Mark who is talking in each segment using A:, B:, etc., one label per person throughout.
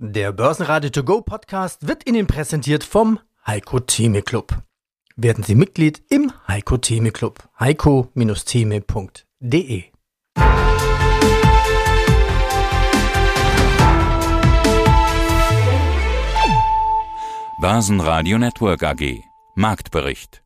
A: Der Börsenradio To Go Podcast wird Ihnen präsentiert vom Heiko Theme Club. Werden Sie Mitglied im Heiko Theme Club. heiko-theme.de
B: Börsenradio Network AG Marktbericht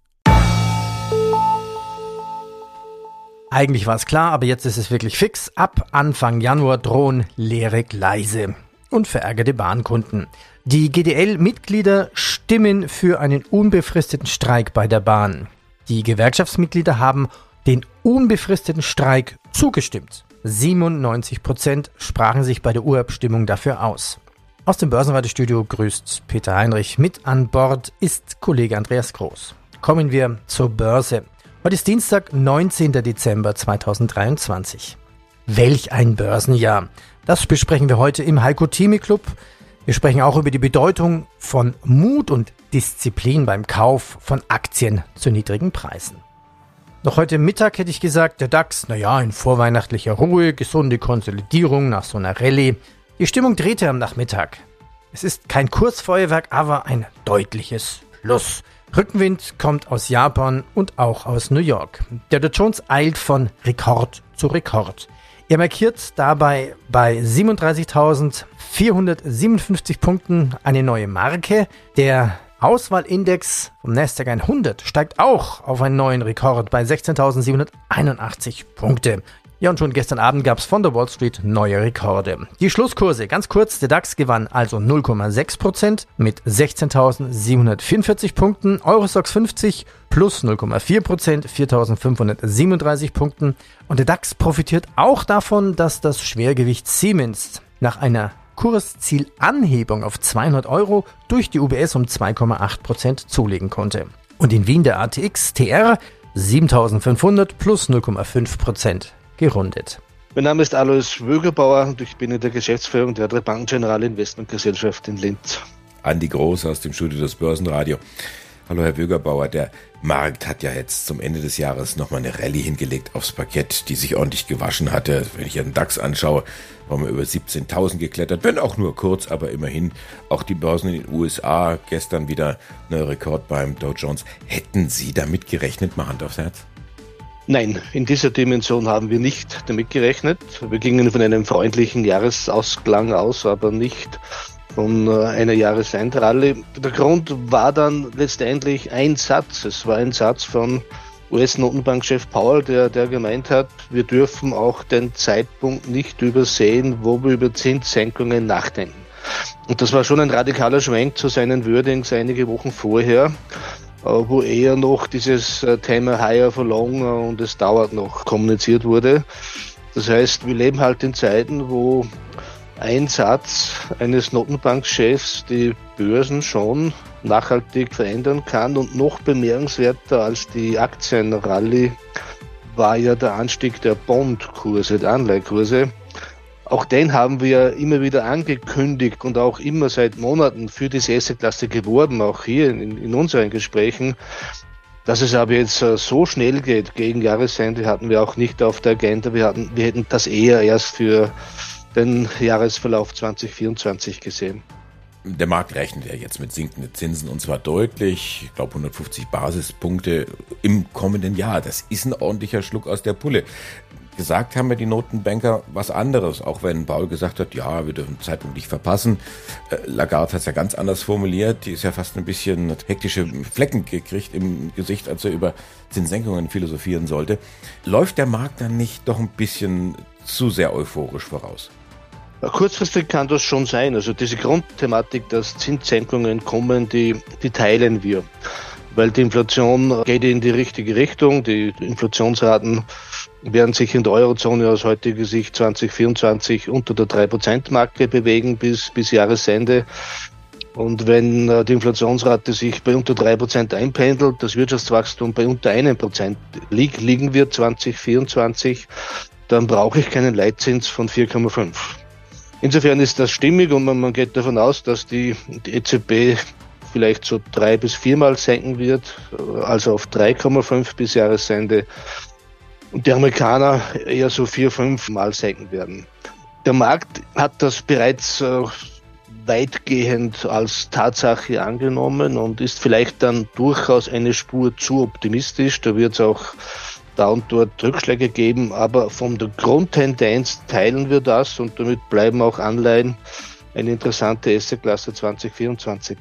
A: Eigentlich war es klar, aber jetzt ist es wirklich fix. Ab Anfang Januar drohen leere Gleise und verärgerte Bahnkunden. Die GDL-Mitglieder stimmen für einen unbefristeten Streik bei der Bahn. Die Gewerkschaftsmitglieder haben den unbefristeten Streik zugestimmt. 97 Prozent sprachen sich bei der Urabstimmung dafür aus. Aus dem Börsenratestudio grüßt Peter Heinrich. Mit an Bord ist Kollege Andreas Groß. Kommen wir zur Börse. Heute ist Dienstag, 19. Dezember 2023. Welch ein Börsenjahr. Das besprechen wir heute im Heiko Theme Club. Wir sprechen auch über die Bedeutung von Mut und Disziplin beim Kauf von Aktien zu niedrigen Preisen. Noch heute Mittag hätte ich gesagt, der DAX, naja, in vorweihnachtlicher Ruhe, gesunde Konsolidierung nach so einer Rallye. Die Stimmung drehte am Nachmittag. Es ist kein Kursfeuerwerk, aber ein deutliches Plus. Rückenwind kommt aus Japan und auch aus New York. Der Dow Jones eilt von Rekord zu Rekord. Er markiert dabei bei 37.457 Punkten eine neue Marke. Der Auswahlindex vom Nasdaq 100 steigt auch auf einen neuen Rekord bei 16.781 Punkte. Ja, und schon gestern Abend gab es von der Wall Street neue Rekorde. Die Schlusskurse, ganz kurz, der DAX gewann also 0,6% mit 16.744 Punkten, Eurostox 50 plus 0,4%, 4.537 Punkten. Und der DAX profitiert auch davon, dass das Schwergewicht Siemens nach einer Kurszielanhebung auf 200 Euro durch die UBS um 2,8% zulegen konnte. Und in Wien der ATX TR 7500 plus 0,5% gerundet.
C: Mein Name ist Alois Wögerbauer und ich bin in der Geschäftsführung der Bank General Investmentgesellschaft in Linz.
D: Andi Groß aus dem Studio des Börsenradio. Hallo Herr Wögerbauer, der Markt hat ja jetzt zum Ende des Jahres nochmal eine Rallye hingelegt aufs Parkett, die sich ordentlich gewaschen hatte. Wenn ich den DAX anschaue, waren wir über 17.000 geklettert, wenn auch nur kurz, aber immerhin. Auch die Börsen in den USA, gestern wieder neuer Rekord beim Dow Jones. Hätten Sie damit gerechnet, mal Hand aufs Herz?
C: Nein, in dieser Dimension haben wir nicht damit gerechnet. Wir gingen von einem freundlichen Jahresausklang aus, aber nicht von äh, einer Jahresendrallye. Der Grund war dann letztendlich ein Satz. Es war ein Satz von US-Notenbankchef Paul, der, der gemeint hat, wir dürfen auch den Zeitpunkt nicht übersehen, wo wir über Zinssenkungen nachdenken. Und das war schon ein radikaler Schwenk zu seinen Wordings einige Wochen vorher. Äh, wo eher noch dieses äh, Thema Higher for Longer und es dauert noch kommuniziert wurde. Das heißt, wir leben halt in Zeiten, wo ein Satz eines Notenbankchefs die Börsen schon nachhaltig verändern kann und noch bemerkenswerter als die Aktienrallye war ja der Anstieg der Bondkurse, der Anleihekurse. Auch den haben wir immer wieder angekündigt und auch immer seit Monaten für diese Assetklasse geworben, auch hier in, in unseren Gesprächen. Dass es aber jetzt äh, so schnell geht gegen Jahresende hatten wir auch nicht auf der Agenda. Wir, hatten, wir hätten das eher erst für den Jahresverlauf 2024 gesehen.
D: Der Markt rechnet ja jetzt mit sinkenden Zinsen und zwar deutlich, ich glaube 150 Basispunkte im kommenden Jahr. Das ist ein ordentlicher Schluck aus der Pulle. Gesagt haben ja die Notenbanker was anderes, auch wenn Paul gesagt hat, ja, wir dürfen Zeitpunkt nicht verpassen. Äh, Lagarde hat es ja ganz anders formuliert, die ist ja fast ein bisschen hektische Flecken gekriegt im Gesicht, als er über Zinssenkungen philosophieren sollte. Läuft der Markt dann nicht doch ein bisschen zu sehr euphorisch voraus?
C: Kurzfristig kann das schon sein. Also diese Grundthematik, dass Zinssenkungen kommen, die, die teilen wir. Weil die Inflation geht in die richtige Richtung. Die Inflationsraten werden sich in der Eurozone aus heutiger Sicht 2024 unter der 3%-Marke bewegen bis, bis Jahresende. Und wenn äh, die Inflationsrate sich bei unter 3% einpendelt, das Wirtschaftswachstum bei unter einem Prozent liegt, liegen wird 2024, dann brauche ich keinen Leitzins von 4,5. Insofern ist das stimmig und man, man geht davon aus, dass die, die EZB vielleicht so drei bis viermal senken wird, also auf 3,5 bis Jahresende und die Amerikaner eher so vier, fünf Mal senken werden. Der Markt hat das bereits äh, weitgehend als Tatsache angenommen und ist vielleicht dann durchaus eine Spur zu optimistisch. Da wird es auch da und dort Rückschläge geben, aber von der Grundtendenz teilen wir das und damit bleiben auch Anleihen eine interessante Asset-Klasse 2024.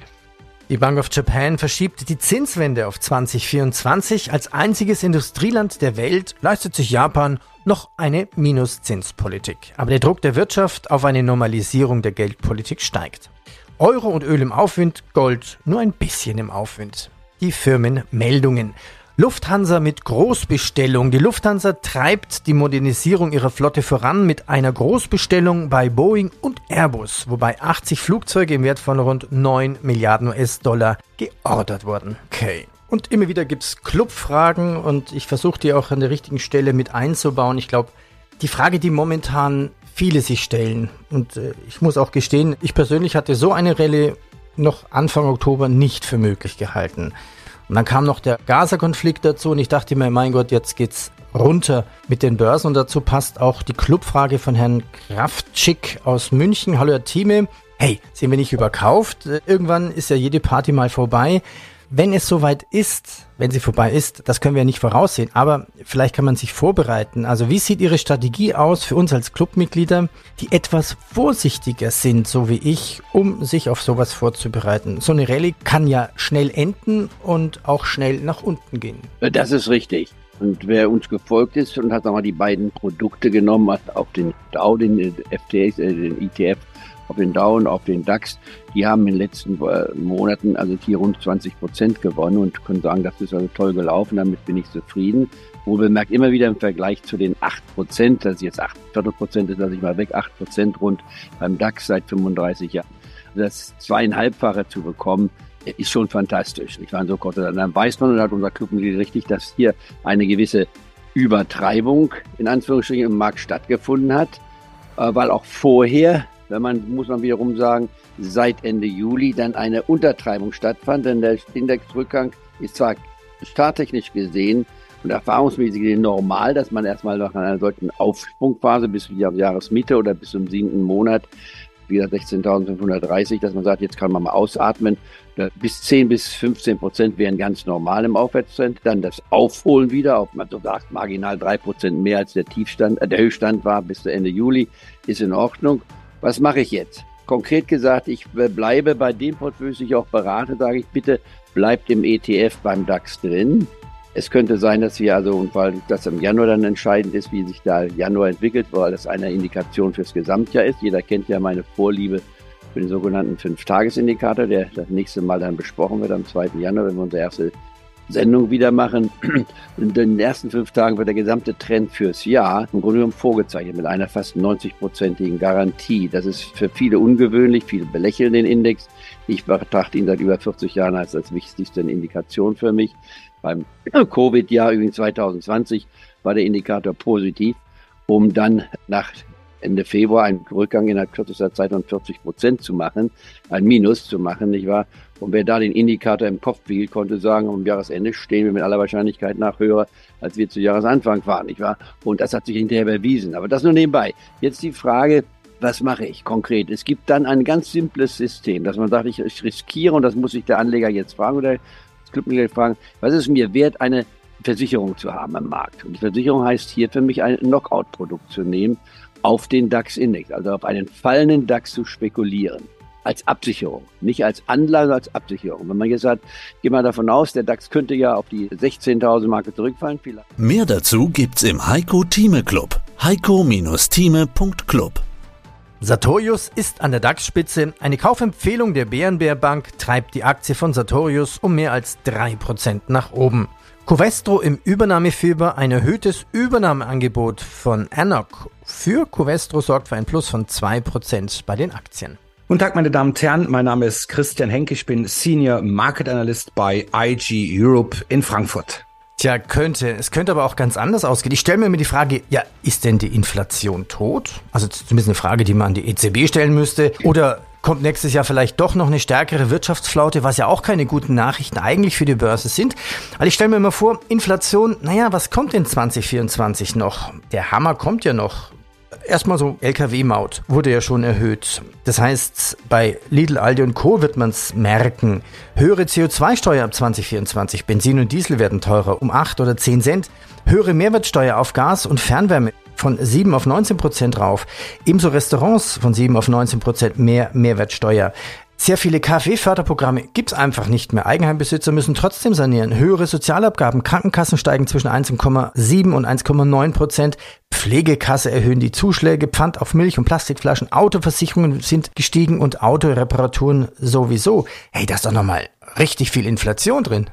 A: Die Bank of Japan verschiebt die Zinswende auf 2024. Als einziges Industrieland der Welt leistet sich Japan noch eine Minuszinspolitik. Aber der Druck der Wirtschaft auf eine Normalisierung der Geldpolitik steigt. Euro und Öl im Aufwind, Gold nur ein bisschen im Aufwind. Die Firmenmeldungen. Lufthansa mit Großbestellung. Die Lufthansa treibt die Modernisierung ihrer Flotte voran mit einer Großbestellung bei Boeing und Airbus, wobei 80 Flugzeuge im Wert von rund 9 Milliarden US-Dollar geordert wurden. Okay. Und immer wieder gibt es Clubfragen und ich versuche die auch an der richtigen Stelle mit einzubauen. Ich glaube, die Frage, die momentan viele sich stellen, und äh, ich muss auch gestehen, ich persönlich hatte so eine Rallye noch Anfang Oktober nicht für möglich gehalten. Und dann kam noch der Gaza-Konflikt dazu und ich dachte mir, mein Gott, jetzt geht's runter mit den Börsen und dazu passt auch die Clubfrage von Herrn Kraftschick aus München. Hallo Herr Thieme. Hey, sind wir nicht überkauft? Irgendwann ist ja jede Party mal vorbei wenn es soweit ist, wenn sie vorbei ist, das können wir nicht voraussehen, aber vielleicht kann man sich vorbereiten. Also wie sieht Ihre Strategie aus für uns als Clubmitglieder, die etwas vorsichtiger sind, so wie ich, um sich auf sowas vorzubereiten? So eine Rallye kann ja schnell enden und auch schnell nach unten gehen.
E: Das ist richtig. Und wer uns gefolgt ist und hat nochmal die beiden Produkte genommen, hat auf den Dow, den FTX, äh, den ETF auf den Dow und auf den DAX, die haben in den letzten äh, Monaten also hier rund 20 Prozent gewonnen und können sagen, das ist also toll gelaufen, damit bin ich zufrieden. Wo bemerkt immer wieder im Vergleich zu den 8 Prozent, dass jetzt 8 Viertel Prozent ist, lasse ich mal weg, 8 Prozent rund beim DAX seit 35 Jahren. Also das zweieinhalbfache zu bekommen, ist schon fantastisch. Ich war so Gott dann weiß man und hat unser Clubmitglied richtig, dass hier eine gewisse Übertreibung in Anführungsstrichen im Markt stattgefunden hat, äh, weil auch vorher wenn man, muss man wiederum sagen, seit Ende Juli dann eine Untertreibung stattfand, denn der Indexrückgang ist zwar starttechnisch gesehen und erfahrungsmäßig gesehen normal, dass man erstmal nach einer solchen Aufsprungphase bis die Jahresmitte oder bis zum siebten Monat wieder 16.530, dass man sagt, jetzt kann man mal ausatmen. Bis 10 bis 15 Prozent wären ganz normal im Aufwärtstrend. Dann das Aufholen wieder auf, man so sagt, marginal drei Prozent mehr als der Tiefstand, äh, der Höchststand war bis Ende Juli, ist in Ordnung. Was mache ich jetzt? Konkret gesagt, ich bleibe bei dem Portfolio, das ich auch berate, sage ich bitte, bleibt im ETF beim DAX drin. Es könnte sein, dass wir also, und weil das im Januar dann entscheidend ist, wie sich da Januar entwickelt, weil das eine Indikation fürs Gesamtjahr ist. Jeder kennt ja meine Vorliebe für den sogenannten Fünf-Tages-Indikator, der das nächste Mal dann besprochen wird am 2. Januar, wenn wir unsere erste Sendung wieder machen. In den ersten fünf Tagen wird der gesamte Trend fürs Jahr im Grunde genommen vorgezeichnet mit einer fast 90-prozentigen Garantie. Das ist für viele ungewöhnlich, viele belächeln den Index. Ich betrachte ihn seit über 40 Jahren als als wichtigste Indikation für mich. Beim Covid-Jahr übrigens 2020 war der Indikator positiv, um dann nach Ende Februar einen Rückgang innerhalb kürzester Zeit von 40 Prozent zu machen, ein Minus zu machen, nicht wahr? Und wer da den Indikator im Kopf behielt, konnte sagen, am Jahresende stehen wir mit aller Wahrscheinlichkeit nach höher, als wir zu Jahresanfang waren, nicht wahr? Und das hat sich hinterher bewiesen. Aber das nur nebenbei. Jetzt die Frage, was mache ich konkret? Es gibt dann ein ganz simples System, dass man sagt, ich, riskiere, und das muss sich der Anleger jetzt fragen oder das Clubmitglied fragen, was ist mir wert, eine Versicherung zu haben am Markt? Und die Versicherung heißt hier für mich ein Knockout-Produkt zu nehmen auf den DAX-Index, also auf einen fallenden DAX zu spekulieren. Als Absicherung, nicht als Anlage, als Absicherung. Wenn man jetzt sagt, geh mal davon aus, der DAX könnte ja auf die 16.000 Marke zurückfallen.
B: Vielleicht. Mehr dazu gibt's im Heiko Thieme Club. heiko-thieme.club
A: Sartorius ist an der DAX-Spitze. Eine Kaufempfehlung der Bärenbär Bank treibt die Aktie von Sartorius um mehr als 3% nach oben. Covestro im Übernahmefieber, ein erhöhtes Übernahmeangebot von Anok für Covestro sorgt für ein Plus von 2% bei den Aktien.
F: Guten Tag, meine Damen und Herren. Mein Name ist Christian Henke. Ich bin Senior Market Analyst bei IG Europe in Frankfurt.
A: Tja, könnte. Es könnte aber auch ganz anders ausgehen. Ich stelle mir immer die Frage, ja, ist denn die Inflation tot? Also zumindest eine Frage, die man an die EZB stellen müsste. Oder kommt nächstes Jahr vielleicht doch noch eine stärkere Wirtschaftsflaute, was ja auch keine guten Nachrichten eigentlich für die Börse sind. Also ich stelle mir immer vor, Inflation, naja, was kommt in 2024 noch? Der Hammer kommt ja noch. Erstmal so Lkw-Maut wurde ja schon erhöht. Das heißt, bei Lidl, Aldi und Co. wird man es merken. Höhere CO2-Steuer ab 2024. Benzin und Diesel werden teurer um 8 oder 10 Cent. Höhere Mehrwertsteuer auf Gas und Fernwärme von 7 auf 19 Prozent rauf. Ebenso Restaurants von 7 auf 19 Prozent mehr Mehrwertsteuer. Sehr viele KfW-Förderprogramme gibt's einfach nicht mehr. Eigenheimbesitzer müssen trotzdem sanieren. Höhere Sozialabgaben, Krankenkassen steigen zwischen 1,7 und 1,9 Prozent. Pflegekasse erhöhen die Zuschläge, Pfand auf Milch und Plastikflaschen, Autoversicherungen sind gestiegen und Autoreparaturen sowieso. Hey, da ist doch nochmal richtig viel Inflation drin.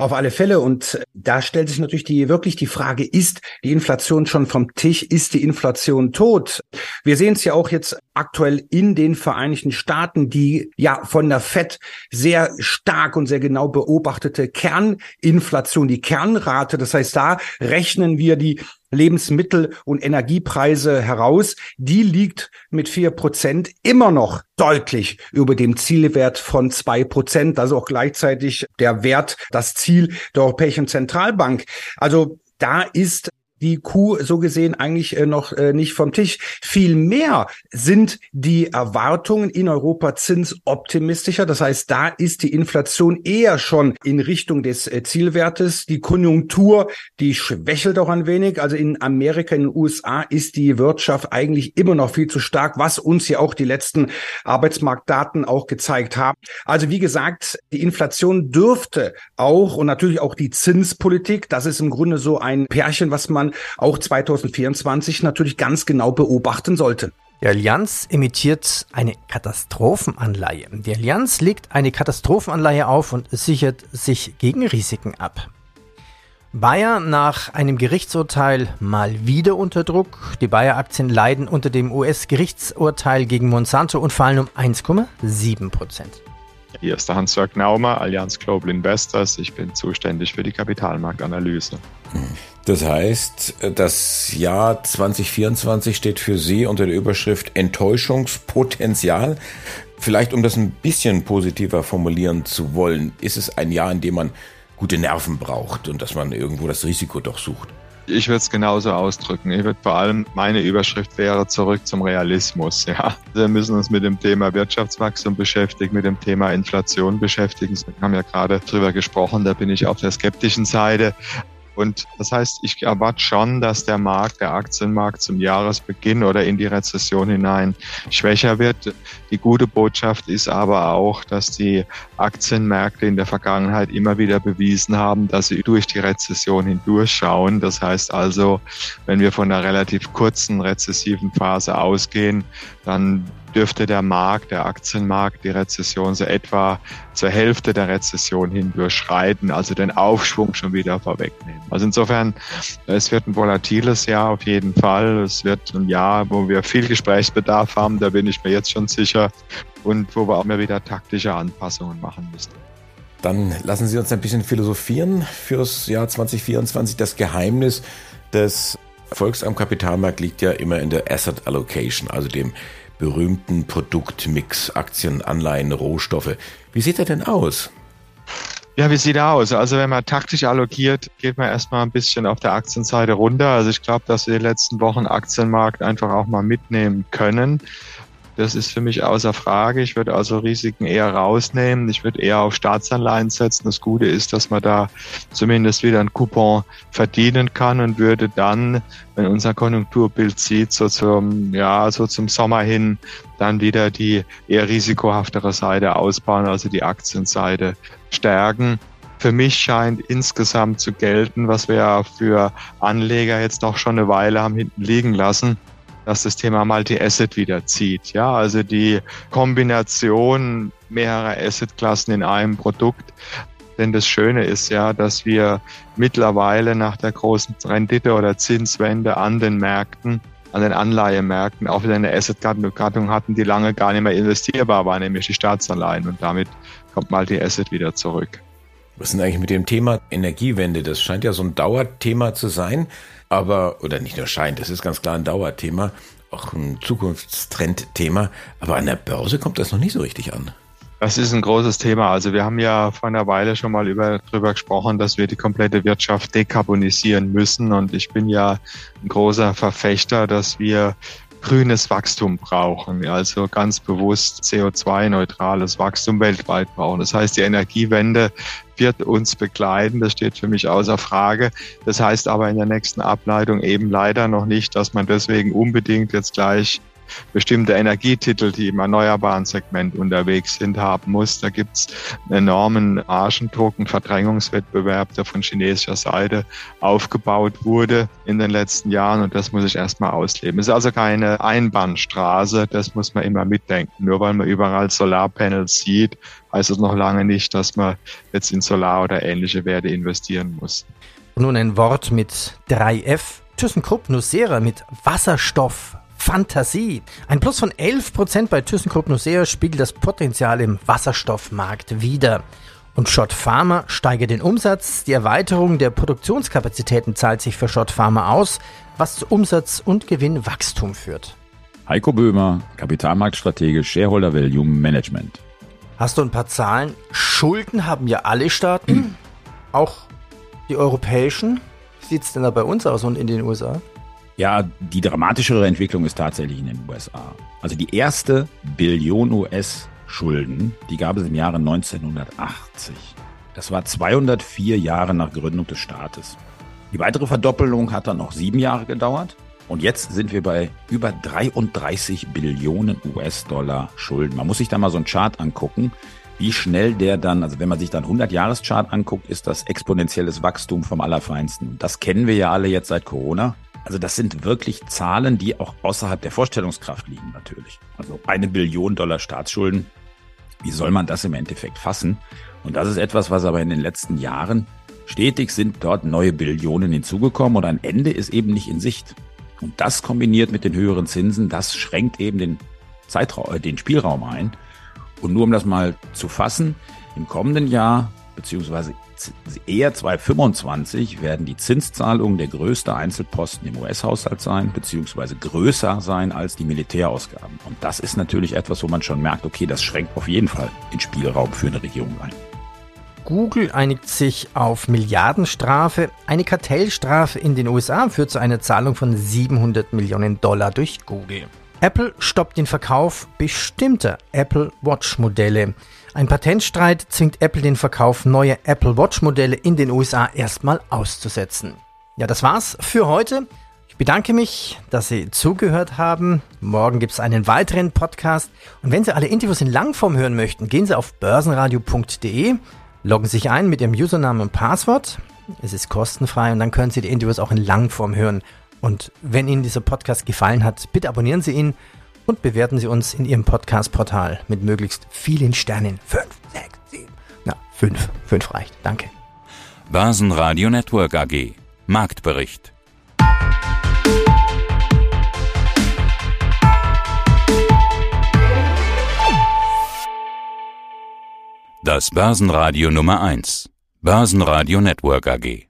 F: Auf alle Fälle. Und da stellt sich natürlich die, wirklich die Frage, ist die Inflation schon vom Tisch? Ist die Inflation tot? Wir sehen es ja auch jetzt aktuell in den Vereinigten Staaten, die ja von der FED sehr stark und sehr genau beobachtete Kerninflation, die Kernrate. Das heißt, da rechnen wir die Lebensmittel- und Energiepreise heraus. Die liegt mit vier Prozent immer noch deutlich über dem Zielwert von zwei Prozent. Also auch gleichzeitig der Wert, das Ziel der Europäischen Zentralbank. Also da ist die Kuh so gesehen eigentlich äh, noch äh, nicht vom Tisch. Vielmehr sind die Erwartungen in Europa zinsoptimistischer. Das heißt, da ist die Inflation eher schon in Richtung des äh, Zielwertes. Die Konjunktur, die schwächelt auch ein wenig. Also in Amerika, in den USA ist die Wirtschaft eigentlich immer noch viel zu stark, was uns ja auch die letzten Arbeitsmarktdaten auch gezeigt haben. Also wie gesagt, die Inflation dürfte auch und natürlich auch die Zinspolitik, das ist im Grunde so ein Pärchen, was man auch 2024 natürlich ganz genau beobachten sollte.
A: Die Allianz emittiert eine Katastrophenanleihe. Die Allianz legt eine Katastrophenanleihe auf und sichert sich gegen Risiken ab. Bayer nach einem Gerichtsurteil mal wieder unter Druck. Die Bayer-Aktien leiden unter dem US-Gerichtsurteil gegen Monsanto und fallen um 1,7 Prozent.
G: Hier ist der Hans-Jörg Naumer, Allianz Global Investors. Ich bin zuständig für die Kapitalmarktanalyse.
D: Das heißt, das Jahr 2024 steht für Sie unter der Überschrift Enttäuschungspotenzial. Vielleicht, um das ein bisschen positiver formulieren zu wollen, ist es ein Jahr, in dem man gute Nerven braucht und dass man irgendwo das Risiko doch sucht.
G: Ich würde es genauso ausdrücken. Ich würde vor allem, meine Überschrift wäre zurück zum Realismus. Ja. Wir müssen uns mit dem Thema Wirtschaftswachstum beschäftigen, mit dem Thema Inflation beschäftigen. Wir haben ja gerade drüber gesprochen, da bin ich auf der skeptischen Seite. Und das heißt, ich erwarte schon, dass der Markt, der Aktienmarkt zum Jahresbeginn oder in die Rezession hinein schwächer wird. Die gute Botschaft ist aber auch, dass die Aktienmärkte in der Vergangenheit immer wieder bewiesen haben, dass sie durch die Rezession hindurchschauen. Das heißt also, wenn wir von einer relativ kurzen rezessiven Phase ausgehen, dann dürfte der Markt, der Aktienmarkt, die Rezession so etwa zur Hälfte der Rezession hin durchschreiten, also den Aufschwung schon wieder vorwegnehmen. Also insofern, es wird ein volatiles Jahr auf jeden Fall. Es wird ein Jahr, wo wir viel Gesprächsbedarf haben, da bin ich mir jetzt schon sicher, und wo wir auch mal wieder taktische Anpassungen machen müssen.
D: Dann lassen Sie uns ein bisschen philosophieren fürs Jahr 2024. Das Geheimnis des Erfolgs am Kapitalmarkt liegt ja immer in der Asset Allocation, also dem berühmten Produktmix, Aktien, Anleihen, Rohstoffe. Wie sieht er denn aus?
G: Ja, wie sieht er aus? Also wenn man taktisch allokiert, geht man erstmal ein bisschen auf der Aktienseite runter. Also ich glaube, dass wir die letzten Wochen Aktienmarkt einfach auch mal mitnehmen können. Das ist für mich außer Frage. Ich würde also Risiken eher rausnehmen. Ich würde eher auf Staatsanleihen setzen. Das Gute ist, dass man da zumindest wieder ein Coupon verdienen kann und würde dann, wenn unser Konjunkturbild sieht, so zum, ja, so zum Sommer hin dann wieder die eher risikohaftere Seite ausbauen, also die Aktienseite stärken für mich scheint insgesamt zu gelten, was wir ja für Anleger jetzt doch schon eine Weile haben hinten liegen lassen, dass das Thema Multi-Asset wieder zieht. Ja, also die Kombination mehrerer Assetklassen in einem Produkt. Denn das Schöne ist ja, dass wir mittlerweile nach der großen Rendite- oder Zinswende an den Märkten an den Anleihemärkten auch wieder eine Asset-Gattung hatten, die lange gar nicht mehr investierbar war, nämlich die Staatsanleihen. Und damit kommt Multi-Asset wieder zurück.
D: Was ist denn eigentlich mit dem Thema Energiewende? Das scheint ja so ein Dauerthema zu sein aber, oder nicht nur scheint, das ist ganz klar ein Dauerthema, auch ein Zukunftstrendthema, aber an der Börse kommt das noch nicht so richtig an.
G: Das ist ein großes Thema. Also wir haben ja vor einer Weile schon mal über, darüber gesprochen, dass wir die komplette Wirtschaft dekarbonisieren müssen. Und ich bin ja ein großer Verfechter, dass wir grünes Wachstum brauchen, also ganz bewusst CO2-neutrales Wachstum weltweit brauchen. Das heißt, die Energiewende wird uns begleiten, das steht für mich außer Frage. Das heißt aber in der nächsten Ableitung eben leider noch nicht, dass man deswegen unbedingt jetzt gleich bestimmte Energietitel, die im erneuerbaren Segment unterwegs sind, haben muss. Da gibt es einen enormen Arschendruck, einen Verdrängungswettbewerb, der von chinesischer Seite aufgebaut wurde in den letzten Jahren und das muss ich erstmal ausleben. Es ist also keine Einbahnstraße, das muss man immer mitdenken. Nur weil man überall Solarpanels sieht, heißt es noch lange nicht, dass man jetzt in Solar oder ähnliche Werte investieren muss.
A: Nun ein Wort mit 3F. ThyssenKrupp Nucera mit Wasserstoff Fantasie. Ein Plus von 11% bei ThyssenKrupp Nucea spiegelt das Potenzial im Wasserstoffmarkt wider. Und Schott Pharma steigert den Umsatz. Die Erweiterung der Produktionskapazitäten zahlt sich für Schott Pharma aus, was zu Umsatz- und Gewinnwachstum führt.
H: Heiko Böhmer, Kapitalmarktstratege, Shareholder Value Management.
A: Hast du ein paar Zahlen? Schulden haben ja alle Staaten, auch die europäischen. Wie sieht es denn da bei uns aus und in den USA?
H: Ja, die dramatischere Entwicklung ist tatsächlich in den USA. Also die erste Billion US-Schulden, die gab es im Jahre 1980. Das war 204 Jahre nach Gründung des Staates. Die weitere Verdoppelung hat dann noch sieben Jahre gedauert. Und jetzt sind wir bei über 33 Billionen US-Dollar Schulden. Man muss sich da mal so einen Chart angucken, wie schnell der dann, also wenn man sich dann 100-Jahres-Chart anguckt, ist das exponentielles Wachstum vom Allerfeinsten. Das kennen wir ja alle jetzt seit Corona. Also das sind wirklich Zahlen, die auch außerhalb der Vorstellungskraft liegen natürlich. Also eine Billion Dollar Staatsschulden. Wie soll man das im Endeffekt fassen? Und das ist etwas, was aber in den letzten Jahren stetig sind dort neue Billionen hinzugekommen und ein Ende ist eben nicht in Sicht. Und das kombiniert mit den höheren Zinsen, das schränkt eben den Zeitraum, äh, den Spielraum ein. Und nur um das mal zu fassen, im kommenden Jahr, beziehungsweise eher 2025 werden die Zinszahlungen der größte Einzelposten im US-Haushalt sein, beziehungsweise größer sein als die Militärausgaben. Und das ist natürlich etwas, wo man schon merkt, okay, das schränkt auf jeden Fall den Spielraum für eine Regierung ein.
A: Google einigt sich auf Milliardenstrafe. Eine Kartellstrafe in den USA führt zu einer Zahlung von 700 Millionen Dollar durch Google. Apple stoppt den Verkauf bestimmter Apple Watch Modelle. Ein Patentstreit zwingt Apple den Verkauf neuer Apple Watch Modelle in den USA erstmal auszusetzen. Ja, das war's für heute. Ich bedanke mich, dass Sie zugehört haben. Morgen gibt es einen weiteren Podcast. Und wenn Sie alle Interviews in Langform hören möchten, gehen Sie auf börsenradio.de, loggen sich ein mit Ihrem Username und Passwort. Es ist kostenfrei und dann können Sie die Interviews auch in Langform hören. Und wenn Ihnen dieser Podcast gefallen hat, bitte abonnieren Sie ihn und bewerten Sie uns in Ihrem Podcast-Portal mit möglichst vielen Sternen. Fünf, sechs, sieben. Na, fünf. Fünf reicht. Danke.
B: Basenradio Network AG. Marktbericht. Das Börsenradio Nummer 1. Börsenradio Network AG.